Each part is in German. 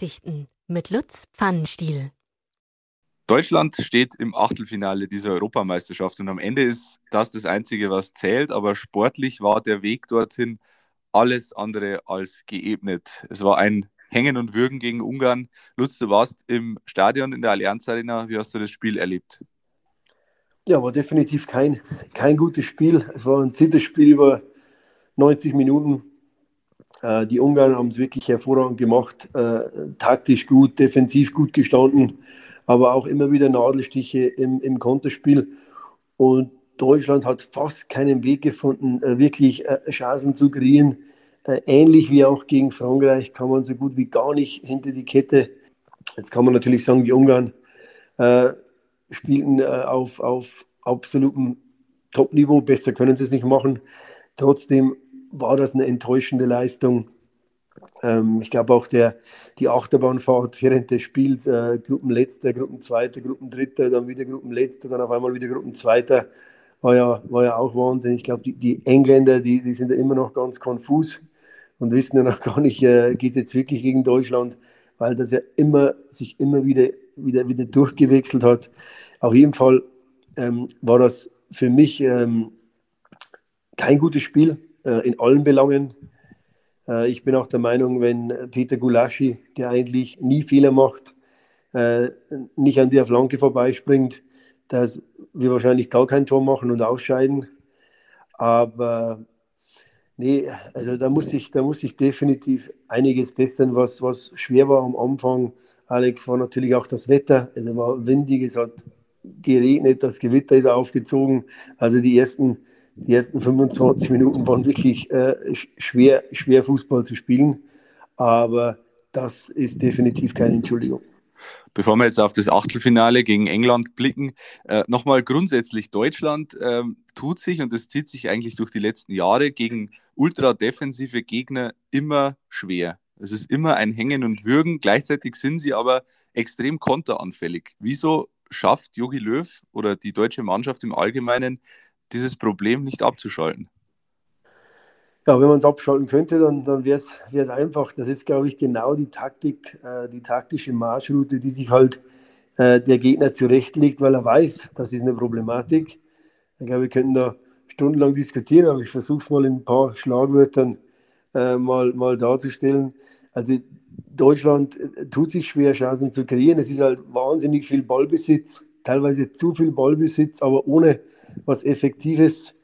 Ansichten mit Lutz Pfannenstiel. Deutschland steht im Achtelfinale dieser Europameisterschaft und am Ende ist das das Einzige, was zählt. Aber sportlich war der Weg dorthin alles andere als geebnet. Es war ein Hängen und Würgen gegen Ungarn. Lutz, du warst im Stadion in der Allianz Arena. Wie hast du das Spiel erlebt? Ja, war definitiv kein, kein gutes Spiel. Es war ein Zitterspiel über 90 Minuten. Äh, die Ungarn haben es wirklich hervorragend gemacht, äh, taktisch gut, defensiv gut gestanden aber auch immer wieder Nadelstiche im, im Konterspiel. Und Deutschland hat fast keinen Weg gefunden, äh, wirklich äh, Chancen zu kreieren. Äh, ähnlich wie auch gegen Frankreich kann man so gut wie gar nicht hinter die Kette. Jetzt kann man natürlich sagen, die Ungarn äh, spielten äh, auf, auf absolutem Top-Niveau. Besser können sie es nicht machen. Trotzdem war das eine enttäuschende Leistung. Ähm, ich glaube auch der, die Achterbahnfahrt während des Spiels, äh, Gruppenletzter, Gruppenzweiter, Gruppendritter, dann wieder Gruppenletzter, dann auf einmal wieder Gruppenzweiter, war ja, war ja auch Wahnsinn. Ich glaube, die, die, Engländer, die, die sind ja immer noch ganz konfus und wissen ja noch gar nicht, äh, geht es jetzt wirklich gegen Deutschland, weil das ja immer, sich immer wieder, wieder, wieder durchgewechselt hat. Auf jeden Fall ähm, war das für mich ähm, kein gutes Spiel äh, in allen Belangen. Äh, ich bin auch der Meinung, wenn Peter Gulaschi, der eigentlich nie Fehler macht, äh, nicht an der Flanke vorbeispringt, dass wir wahrscheinlich gar kein Tor machen und ausscheiden. Aber nee, also da muss ich, da muss ich definitiv einiges bessern, was, was schwer war am Anfang. Alex war natürlich auch das Wetter. Es war windig, es hat geregnet, das Gewitter ist aufgezogen. Also die ersten die ersten 25 Minuten waren wirklich äh, schwer, schwer Fußball zu spielen. Aber das ist definitiv keine Entschuldigung. Bevor wir jetzt auf das Achtelfinale gegen England blicken, äh, nochmal grundsätzlich, Deutschland äh, tut sich, und das zieht sich eigentlich durch die letzten Jahre, gegen ultradefensive Gegner immer schwer. Es ist immer ein Hängen und Würgen, gleichzeitig sind sie aber extrem konteranfällig. Wieso schafft Jogi Löw oder die deutsche Mannschaft im Allgemeinen dieses Problem nicht abzuschalten? Ja, wenn man es abschalten könnte, dann, dann wäre es einfach. Das ist, glaube ich, genau die Taktik, äh, die taktische Marschroute, die sich halt äh, der Gegner zurechtlegt, weil er weiß, das ist eine Problematik. Ich glaube, wir könnten da stundenlang diskutieren, aber ich versuche es mal in ein paar Schlagwörtern äh, mal, mal darzustellen. Also Deutschland äh, tut sich schwer, Chancen zu kreieren. Es ist halt wahnsinnig viel Ballbesitz, teilweise zu viel Ballbesitz, aber ohne was Effektives,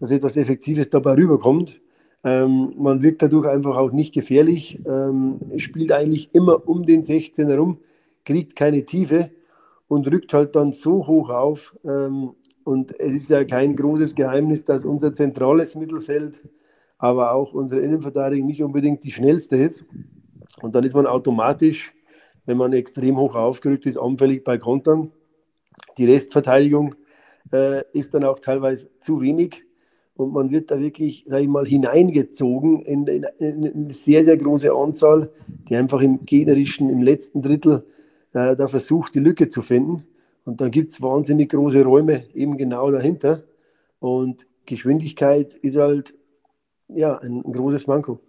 dass etwas Effektives dabei rüberkommt. Ähm, man wirkt dadurch einfach auch nicht gefährlich, ähm, spielt eigentlich immer um den 16 herum, kriegt keine Tiefe und rückt halt dann so hoch auf. Ähm, und es ist ja kein großes Geheimnis, dass unser zentrales Mittelfeld, aber auch unsere Innenverteidigung nicht unbedingt die schnellste ist. Und dann ist man automatisch, wenn man extrem hoch aufgerückt ist, anfällig bei Kontern. Die Restverteidigung äh, ist dann auch teilweise zu wenig und man wird da wirklich, sage ich mal, hineingezogen in, in, in, eine sehr, sehr große Anzahl, die einfach im gegnerischen, im letzten Drittel äh, da versucht, die Lücke zu finden. Und dann gibt es wahnsinnig große Räume eben genau dahinter. Und Geschwindigkeit ist halt ja, ein, ein großes Manko.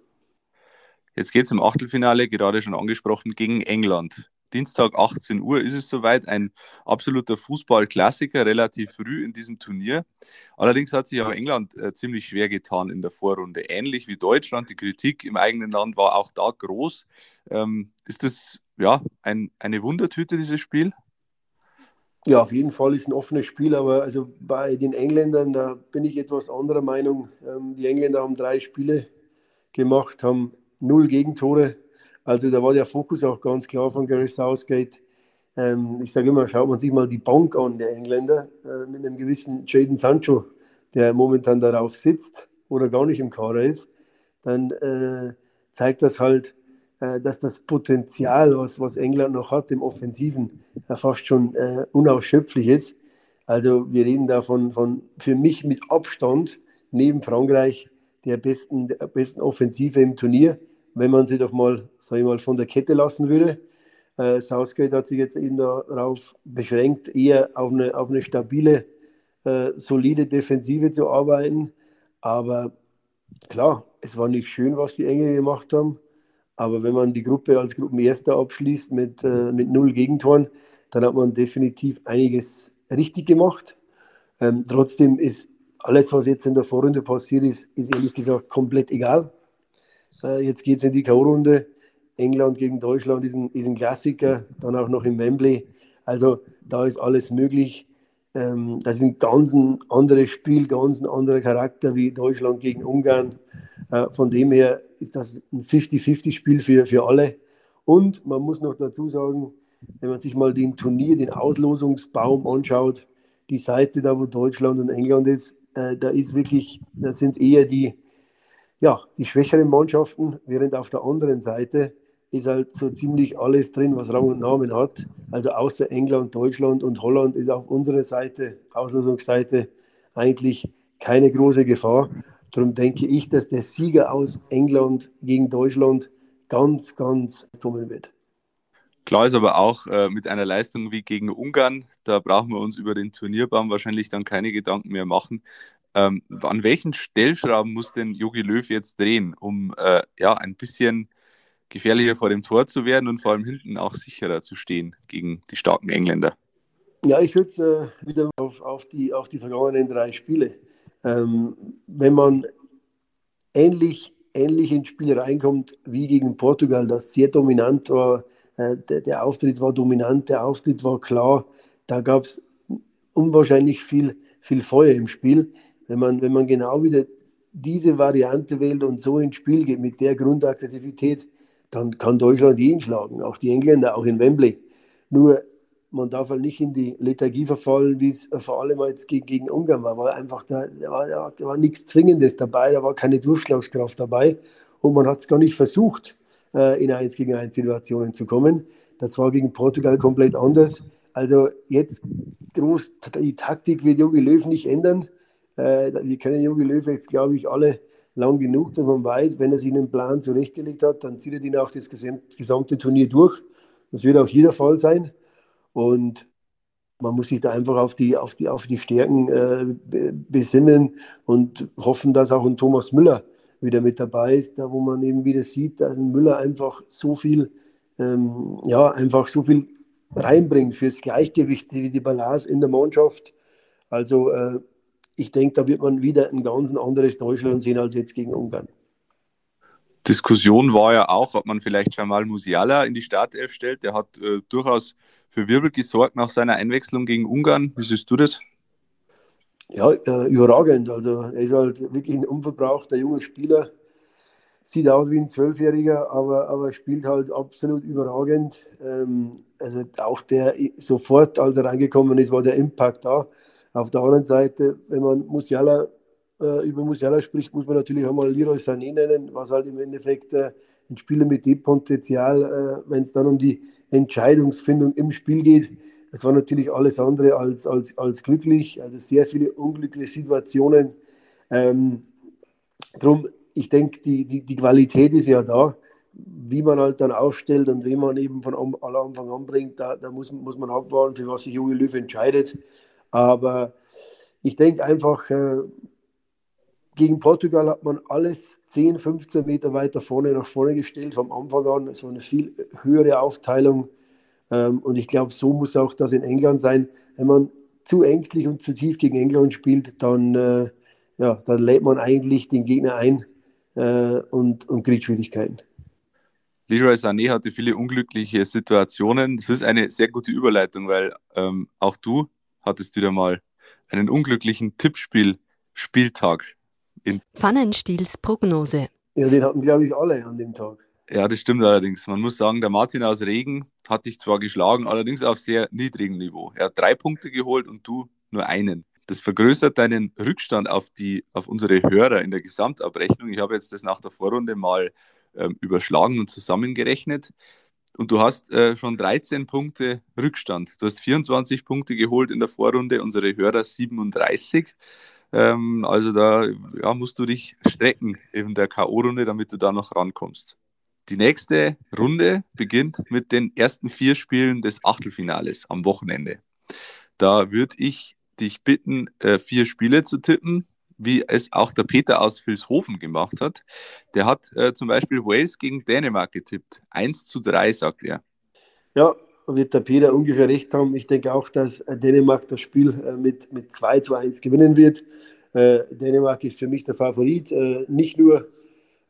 Jetzt geht es im Achtelfinale, gerade schon angesprochen, gegen England. Dienstag 18 Uhr ist es soweit. Ein absoluter Fußballklassiker, relativ früh in diesem Turnier. Allerdings hat sich auch England äh, ziemlich schwer getan in der Vorrunde. Ähnlich wie Deutschland. Die Kritik im eigenen Land war auch da groß. Ähm, ist das ja ein, eine Wundertüte, dieses Spiel? Ja, auf jeden Fall ist ein offenes Spiel, aber also bei den Engländern, da bin ich etwas anderer Meinung. Ähm, die Engländer haben drei Spiele gemacht, haben null Gegentore also da war der Fokus auch ganz klar von Gary Southgate. Ähm, ich sage immer, schaut man sich mal die Bank an, der Engländer, äh, mit einem gewissen Jaden Sancho, der momentan darauf sitzt oder gar nicht im Kader ist, dann äh, zeigt das halt, äh, dass das Potenzial, was, was England noch hat im Offensiven, fast schon äh, unausschöpflich ist. Also wir reden da von, von für mich mit Abstand neben Frankreich der besten, der besten Offensive im Turnier wenn man sie doch mal, sag ich mal, von der Kette lassen würde. Äh, Southgate hat sich jetzt eben darauf beschränkt, eher auf eine, auf eine stabile, äh, solide Defensive zu arbeiten. Aber klar, es war nicht schön, was die Engel gemacht haben. Aber wenn man die Gruppe als Gruppenerster abschließt mit, äh, mit null Gegentoren, dann hat man definitiv einiges richtig gemacht. Ähm, trotzdem ist alles, was jetzt in der Vorrunde passiert ist, ist ehrlich gesagt komplett egal. Äh, jetzt geht es in die K.O.-Runde. England gegen Deutschland ist ein, ist ein Klassiker, dann auch noch im Wembley. Also da ist alles möglich. Ähm, das ist ein ganz ein anderes Spiel, ganz ein anderer Charakter wie Deutschland gegen Ungarn. Äh, von dem her ist das ein 50-50-Spiel für, für alle. Und man muss noch dazu sagen, wenn man sich mal den Turnier, den Auslosungsbaum anschaut, die Seite da, wo Deutschland und England ist, äh, da ist wirklich, da sind eher die, ja, die schwächeren Mannschaften, während auf der anderen Seite ist halt so ziemlich alles drin, was Rang und Namen hat. Also außer England, Deutschland und Holland ist auf unserer Seite, Auslosungsseite, eigentlich keine große Gefahr. Darum denke ich, dass der Sieger aus England gegen Deutschland ganz, ganz kommen wird. Klar ist aber auch äh, mit einer Leistung wie gegen Ungarn, da brauchen wir uns über den Turnierbaum wahrscheinlich dann keine Gedanken mehr machen. Ähm, an welchen Stellschrauben muss denn Jogi Löw jetzt drehen, um äh, ja, ein bisschen gefährlicher vor dem Tor zu werden und vor allem hinten auch sicherer zu stehen gegen die starken Engländer? Ja, ich würde äh, wieder auf, auf, die, auf die vergangenen drei Spiele. Ähm, wenn man ähnlich, ähnlich ins Spiel reinkommt wie gegen Portugal, das sehr dominant war, äh, der, der, Auftritt war dominant, der Auftritt war klar, da gab es unwahrscheinlich viel, viel Feuer im Spiel. Wenn man, wenn man genau wieder diese Variante wählt und so ins Spiel geht mit der Grundaggressivität, dann kann Deutschland jeden schlagen, auch die Engländer, auch in Wembley. Nur man darf halt nicht in die Lethargie verfallen, wie es vor allem jetzt gegen, gegen Ungarn war. war einfach da, da, war, da war nichts Zwingendes dabei, da war keine Durchschlagskraft dabei und man hat es gar nicht versucht, äh, in 1 gegen 1 Situationen zu kommen. Das war gegen Portugal komplett anders. Also jetzt groß, die Taktik wird Jogi Löw nicht ändern. Äh, wir kennen Jogi Löw jetzt, glaube ich, alle lang genug, dass man weiß, wenn er sich einen Plan zurechtgelegt hat, dann zieht er den auch das gesamte Turnier durch. Das wird auch hier der Fall sein. Und man muss sich da einfach auf die, auf die, auf die Stärken äh, besinnen und hoffen, dass auch ein Thomas Müller wieder mit dabei ist, da wo man eben wieder sieht, dass ein Müller einfach so viel, ähm, ja, einfach so viel reinbringt fürs Gleichgewicht, wie die Balance in der Mannschaft. Also äh, ich denke, da wird man wieder ein ganz anderes Deutschland sehen als jetzt gegen Ungarn. Diskussion war ja auch, ob man vielleicht Jamal Musiala in die Startelf stellt. Der hat äh, durchaus für Wirbel gesorgt nach seiner Einwechslung gegen Ungarn. Wie siehst du das? Ja, äh, überragend. Also er ist halt wirklich ein unverbrauchter junger Spieler. Sieht aus wie ein Zwölfjähriger, aber, aber spielt halt absolut überragend. Ähm, also auch der sofort, als er reingekommen ist, war der Impact da. Auf der anderen Seite, wenn man Musiala, äh, über Musiala spricht, muss man natürlich auch mal Leroy Sané nennen, was halt im Endeffekt äh, ein Spieler mit dem Potenzial, äh, wenn es dann um die Entscheidungsfindung im Spiel geht, das war natürlich alles andere als, als, als glücklich, also sehr viele unglückliche Situationen. Ähm, drum, ich denke, die, die, die Qualität ist ja da wie man halt dann aufstellt und wie man eben von aller Anfang an bringt, da, da muss, muss man abwarten, für was sich Junge Löw entscheidet. Aber ich denke einfach, äh, gegen Portugal hat man alles 10, 15 Meter weiter vorne nach vorne gestellt, vom Anfang an. So eine viel höhere Aufteilung. Ähm, und ich glaube, so muss auch das in England sein. Wenn man zu ängstlich und zu tief gegen England spielt, dann, äh, ja, dann lädt man eigentlich den Gegner ein äh, und, und kriegt Schwierigkeiten. Leroy Sané hatte viele unglückliche Situationen. Das ist eine sehr gute Überleitung, weil ähm, auch du hattest wieder mal einen unglücklichen Tippspiel-Spieltag. Pfannenstiels Prognose. Ja, den hatten, glaube ich, alle an dem Tag. Ja, das stimmt allerdings. Man muss sagen, der Martin aus Regen hat dich zwar geschlagen, allerdings auf sehr niedrigem Niveau. Er hat drei Punkte geholt und du nur einen. Das vergrößert deinen Rückstand auf, die, auf unsere Hörer in der Gesamtabrechnung. Ich habe jetzt das nach der Vorrunde mal ähm, überschlagen und zusammengerechnet und du hast äh, schon 13 Punkte Rückstand. Du hast 24 Punkte geholt in der Vorrunde, unsere Hörer 37. Ähm, also da ja, musst du dich strecken in der K.O.-Runde, damit du da noch rankommst. Die nächste Runde beginnt mit den ersten vier Spielen des Achtelfinales am Wochenende. Da würde ich dich bitten, äh, vier Spiele zu tippen. Wie es auch der Peter aus Vilshofen gemacht hat. Der hat äh, zum Beispiel Wales gegen Dänemark getippt. 1 zu 3, sagt er. Ja, wird der Peter ungefähr recht haben. Ich denke auch, dass Dänemark das Spiel äh, mit, mit 2 zu 1 gewinnen wird. Äh, Dänemark ist für mich der Favorit, äh, nicht nur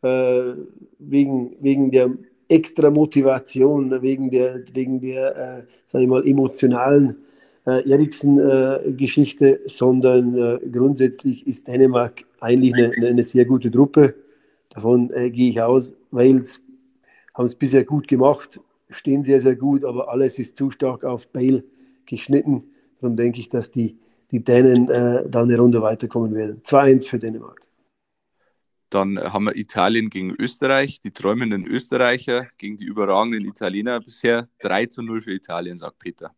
äh, wegen, wegen der extra Motivation, wegen der, wegen der äh, ich mal, emotionalen äh, Eriksen-Geschichte, sondern äh, grundsätzlich ist Dänemark eigentlich eine, eine, sehr gute Truppe. Davon äh, gehe ich aus. Wales haben es bisher gut gemacht, stehen sehr, sehr gut, aber alles ist zu stark auf Bale geschnitten. Darum denke ich, dass die, die Dänen äh, da eine Runde weiterkommen werden. 2-1 für Dänemark. Dann haben wir Italien gegen Österreich, die träumenden Österreicher gegen die überragenden Italiener. Bisher 3 zu 0 für Italien, sagt Peter.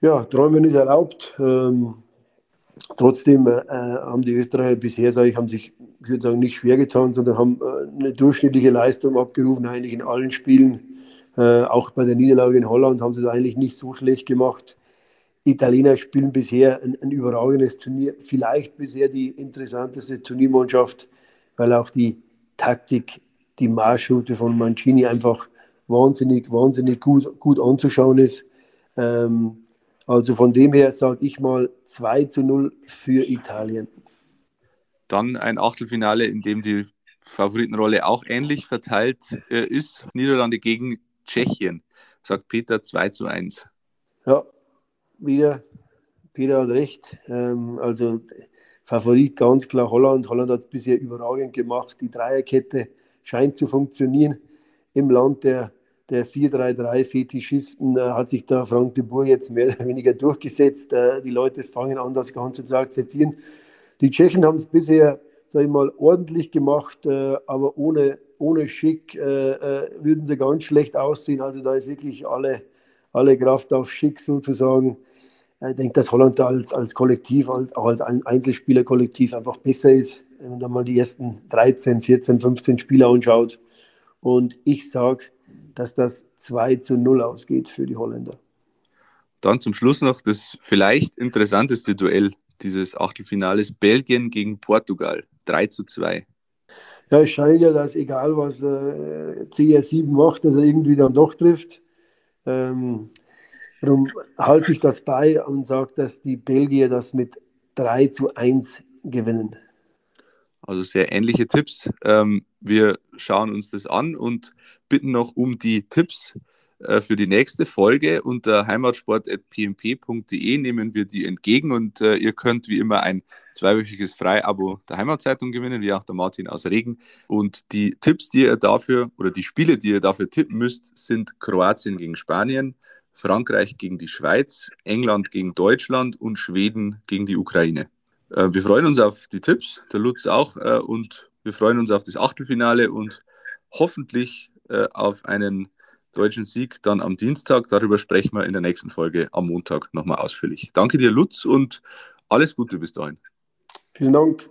Ja, Träumen ist erlaubt. Ähm, trotzdem äh, haben die Österreicher bisher, sage ich, haben sich, ich würde sagen, nicht schwer getan, sondern haben äh, eine durchschnittliche Leistung abgerufen, eigentlich in allen Spielen. Äh, auch bei der Niederlage in Holland haben sie es eigentlich nicht so schlecht gemacht. Italiener spielen bisher ein, ein überragendes Turnier, vielleicht bisher die interessanteste Turniermannschaft, weil auch die Taktik, die Marschroute von Mancini einfach wahnsinnig, wahnsinnig gut, gut anzuschauen ist. Ähm, also von dem her sage ich mal 2 zu 0 für Italien. Dann ein Achtelfinale, in dem die Favoritenrolle auch ähnlich verteilt äh, ist. Niederlande gegen Tschechien, sagt Peter 2 zu 1. Ja, wieder, Peter hat recht. Ähm, also Favorit ganz klar Holland. Holland hat es bisher überragend gemacht. Die Dreierkette scheint zu funktionieren im Land der der 4-3-3-Fetischisten äh, hat sich da Frank de Boer jetzt mehr oder weniger durchgesetzt. Äh, die Leute fangen an, das Ganze zu akzeptieren. Die Tschechen haben es bisher, sage ich mal, ordentlich gemacht, äh, aber ohne, ohne Schick äh, äh, würden sie ganz schlecht aussehen. Also da ist wirklich alle, alle Kraft auf Schick sozusagen. Ich denke, dass Holland da als, als Kollektiv, auch als Einzelspielerkollektiv einfach besser ist, wenn man da mal die ersten 13, 14, 15 Spieler anschaut. Und ich sage, dass das 2 zu 0 ausgeht für die Holländer. Dann zum Schluss noch das vielleicht interessanteste Duell dieses Achtelfinales: Belgien gegen Portugal. 3 zu 2. Ja, es scheint ja, dass egal was äh, CR7 macht, dass er irgendwie dann doch trifft. Ähm, darum halte ich das bei und sage, dass die Belgier das mit 3 zu 1 gewinnen. Also sehr ähnliche Tipps. Ähm, wir schauen uns das an und bitten noch um die Tipps äh, für die nächste Folge. Unter heimatsport.pmp.de nehmen wir die entgegen und äh, ihr könnt wie immer ein zweiwöchiges Freiabo der Heimatzeitung gewinnen, wie auch der Martin aus Regen. Und die Tipps, die ihr dafür oder die Spiele, die ihr dafür tippen müsst, sind Kroatien gegen Spanien, Frankreich gegen die Schweiz, England gegen Deutschland und Schweden gegen die Ukraine. Äh, wir freuen uns auf die Tipps, der Lutz auch, äh, und wir freuen uns auf das Achtelfinale und hoffentlich äh, auf einen deutschen Sieg dann am Dienstag. Darüber sprechen wir in der nächsten Folge am Montag nochmal ausführlich. Danke dir, Lutz, und alles Gute bis dahin. Vielen Dank.